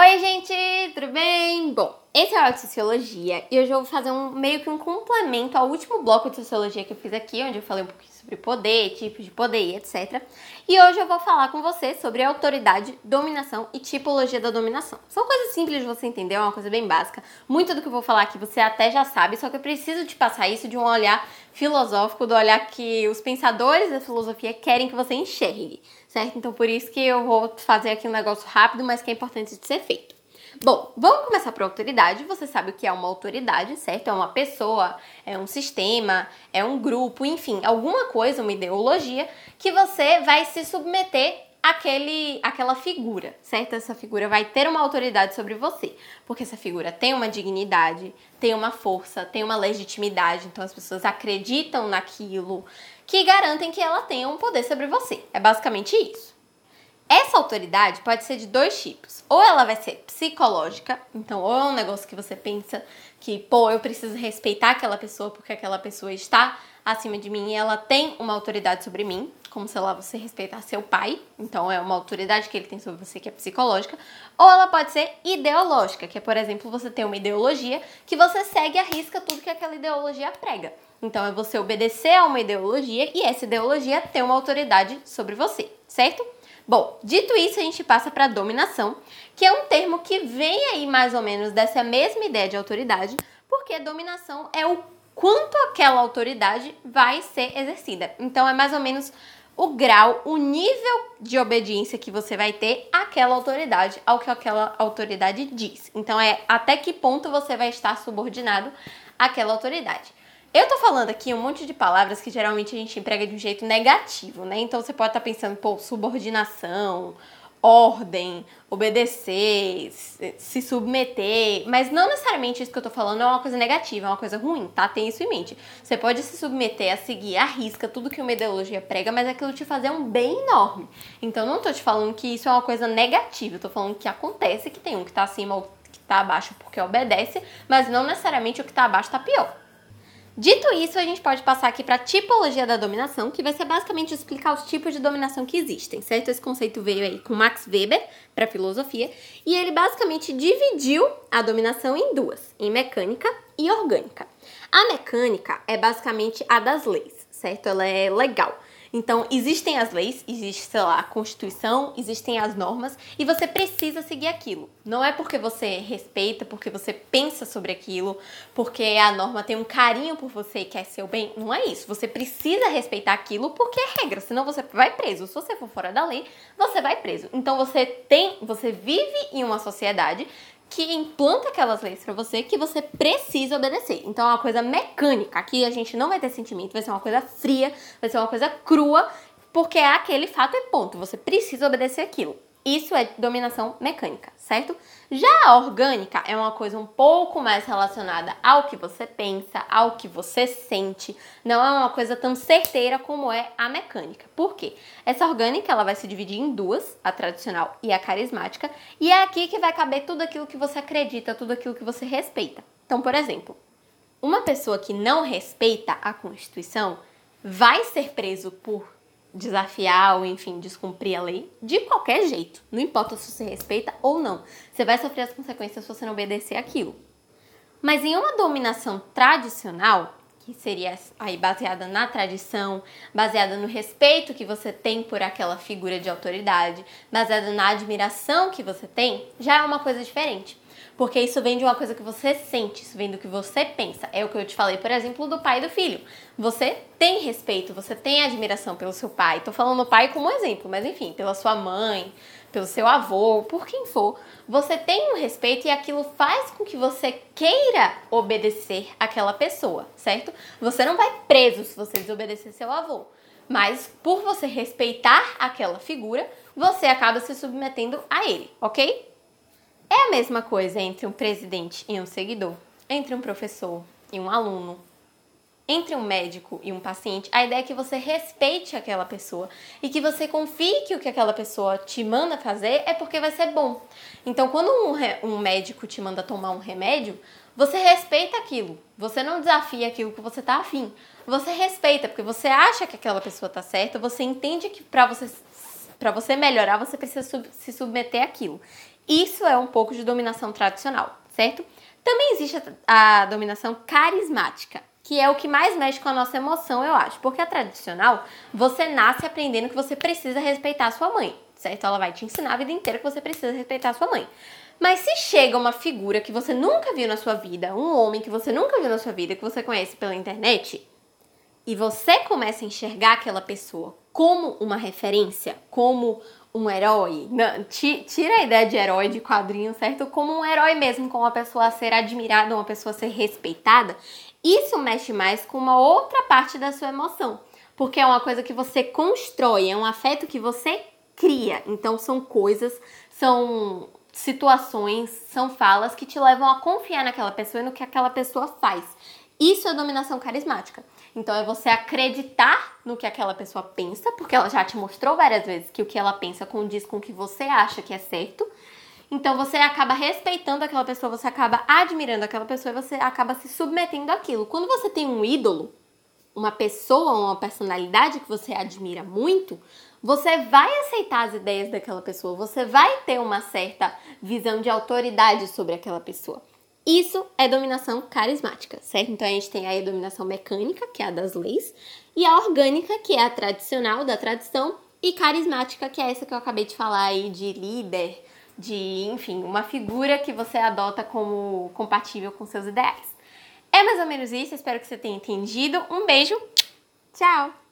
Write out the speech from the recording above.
Oi, gente, tudo bem? Bom, esse é o de Sociologia e hoje eu vou fazer um meio que um complemento ao último bloco de Sociologia que eu fiz aqui, onde eu falei um pouquinho sobre poder, tipos de poder e etc. E hoje eu vou falar com você sobre autoridade, dominação e tipologia da dominação. São coisas simples de você entender, é uma coisa bem básica. Muito do que eu vou falar aqui você até já sabe, só que eu preciso te passar isso de um olhar filosófico, do olhar que os pensadores da filosofia querem que você enxergue certo? Então por isso que eu vou fazer aqui um negócio rápido, mas que é importante de ser feito. Bom, vamos começar por autoridade. Você sabe o que é uma autoridade, certo? É uma pessoa, é um sistema, é um grupo, enfim, alguma coisa, uma ideologia que você vai se submeter àquele, àquela figura, certo? Essa figura vai ter uma autoridade sobre você, porque essa figura tem uma dignidade, tem uma força, tem uma legitimidade, então as pessoas acreditam naquilo, que garantem que ela tenha um poder sobre você. É basicamente isso. Essa autoridade pode ser de dois tipos. Ou ela vai ser psicológica, então, ou é um negócio que você pensa que, pô, eu preciso respeitar aquela pessoa porque aquela pessoa está acima de mim e ela tem uma autoridade sobre mim, como se lá você respeitar seu pai, então é uma autoridade que ele tem sobre você que é psicológica, ou ela pode ser ideológica, que é, por exemplo, você tem uma ideologia que você segue a risca tudo que aquela ideologia prega. Então é você obedecer a uma ideologia e essa ideologia ter uma autoridade sobre você, certo? Bom, dito isso, a gente passa para dominação, que é um termo que vem aí mais ou menos dessa mesma ideia de autoridade, porque dominação é o quanto aquela autoridade vai ser exercida. Então é mais ou menos o grau, o nível de obediência que você vai ter àquela autoridade, ao que aquela autoridade diz. Então é até que ponto você vai estar subordinado àquela autoridade. Eu tô falando aqui um monte de palavras que geralmente a gente emprega de um jeito negativo, né? Então você pode estar tá pensando, pô, subordinação, ordem, obedecer, se submeter, mas não necessariamente isso que eu tô falando é uma coisa negativa, é uma coisa ruim, tá? Tem isso em mente. Você pode se submeter a seguir a risca tudo que uma ideologia prega, mas aquilo te fazer um bem enorme. Então não tô te falando que isso é uma coisa negativa, eu tô falando que acontece que tem um que tá acima ou que tá abaixo porque obedece, mas não necessariamente o que tá abaixo tá pior. Dito isso, a gente pode passar aqui para a tipologia da dominação, que vai ser basicamente explicar os tipos de dominação que existem, certo? Esse conceito veio aí com Max Weber para filosofia, e ele basicamente dividiu a dominação em duas, em mecânica e orgânica. A mecânica é basicamente a das leis, certo? Ela é legal. Então, existem as leis, existe, sei lá, a Constituição, existem as normas e você precisa seguir aquilo. Não é porque você respeita, porque você pensa sobre aquilo, porque a norma tem um carinho por você e quer seu bem. Não é isso. Você precisa respeitar aquilo porque é regra, senão você vai preso. Se você for fora da lei, você vai preso. Então, você tem, você vive em uma sociedade que implanta aquelas leis para você que você precisa obedecer. Então é uma coisa mecânica. Aqui a gente não vai ter sentimento, vai ser uma coisa fria, vai ser uma coisa crua, porque é aquele fato e ponto. Você precisa obedecer aquilo. Isso é dominação mecânica, certo? Já a orgânica é uma coisa um pouco mais relacionada ao que você pensa, ao que você sente. Não é uma coisa tão certeira como é a mecânica. Por quê? Essa orgânica ela vai se dividir em duas, a tradicional e a carismática, e é aqui que vai caber tudo aquilo que você acredita, tudo aquilo que você respeita. Então, por exemplo, uma pessoa que não respeita a Constituição vai ser preso por desafiar ou, enfim, descumprir a lei de qualquer jeito. Não importa se você respeita ou não. Você vai sofrer as consequências se você não obedecer aquilo. Mas em uma dominação tradicional, que seria aí baseada na tradição, baseada no respeito que você tem por aquela figura de autoridade, baseada na admiração que você tem, já é uma coisa diferente. Porque isso vem de uma coisa que você sente, isso vem do que você pensa. É o que eu te falei, por exemplo, do pai e do filho. Você tem respeito, você tem admiração pelo seu pai. Tô falando pai como exemplo, mas enfim, pela sua mãe, pelo seu avô, por quem for. Você tem um respeito e aquilo faz com que você queira obedecer aquela pessoa, certo? Você não vai preso se você desobedecer seu avô. Mas por você respeitar aquela figura, você acaba se submetendo a ele, ok? É a mesma coisa entre um presidente e um seguidor, entre um professor e um aluno, entre um médico e um paciente. A ideia é que você respeite aquela pessoa e que você confie que o que aquela pessoa te manda fazer é porque vai ser bom. Então, quando um, um médico te manda tomar um remédio, você respeita aquilo. Você não desafia aquilo que você tá afim. Você respeita, porque você acha que aquela pessoa tá certa, você entende que para você para você melhorar, você precisa sub se submeter àquilo. Isso é um pouco de dominação tradicional, certo? Também existe a, a dominação carismática, que é o que mais mexe com a nossa emoção, eu acho. Porque a tradicional, você nasce aprendendo que você precisa respeitar a sua mãe, certo? Ela vai te ensinar a vida inteira que você precisa respeitar a sua mãe. Mas se chega uma figura que você nunca viu na sua vida, um homem que você nunca viu na sua vida, que você conhece pela internet, e você começa a enxergar aquela pessoa como uma referência, como um herói, não, tira a ideia de herói de quadrinho, certo? Como um herói mesmo, como uma pessoa a ser admirada, uma pessoa a ser respeitada, isso mexe mais com uma outra parte da sua emoção, porque é uma coisa que você constrói, é um afeto que você cria. Então são coisas, são situações, são falas que te levam a confiar naquela pessoa e no que aquela pessoa faz. Isso é dominação carismática. Então é você acreditar no que aquela pessoa pensa, porque ela já te mostrou várias vezes que o que ela pensa condiz com o que você acha que é certo. Então você acaba respeitando aquela pessoa, você acaba admirando aquela pessoa e você acaba se submetendo àquilo. Quando você tem um ídolo, uma pessoa, uma personalidade que você admira muito, você vai aceitar as ideias daquela pessoa, você vai ter uma certa visão de autoridade sobre aquela pessoa. Isso é dominação carismática, certo? Então a gente tem aí a dominação mecânica, que é a das leis, e a orgânica, que é a tradicional, da tradição, e carismática, que é essa que eu acabei de falar aí de líder, de, enfim, uma figura que você adota como compatível com seus ideais. É mais ou menos isso, espero que você tenha entendido. Um beijo, tchau!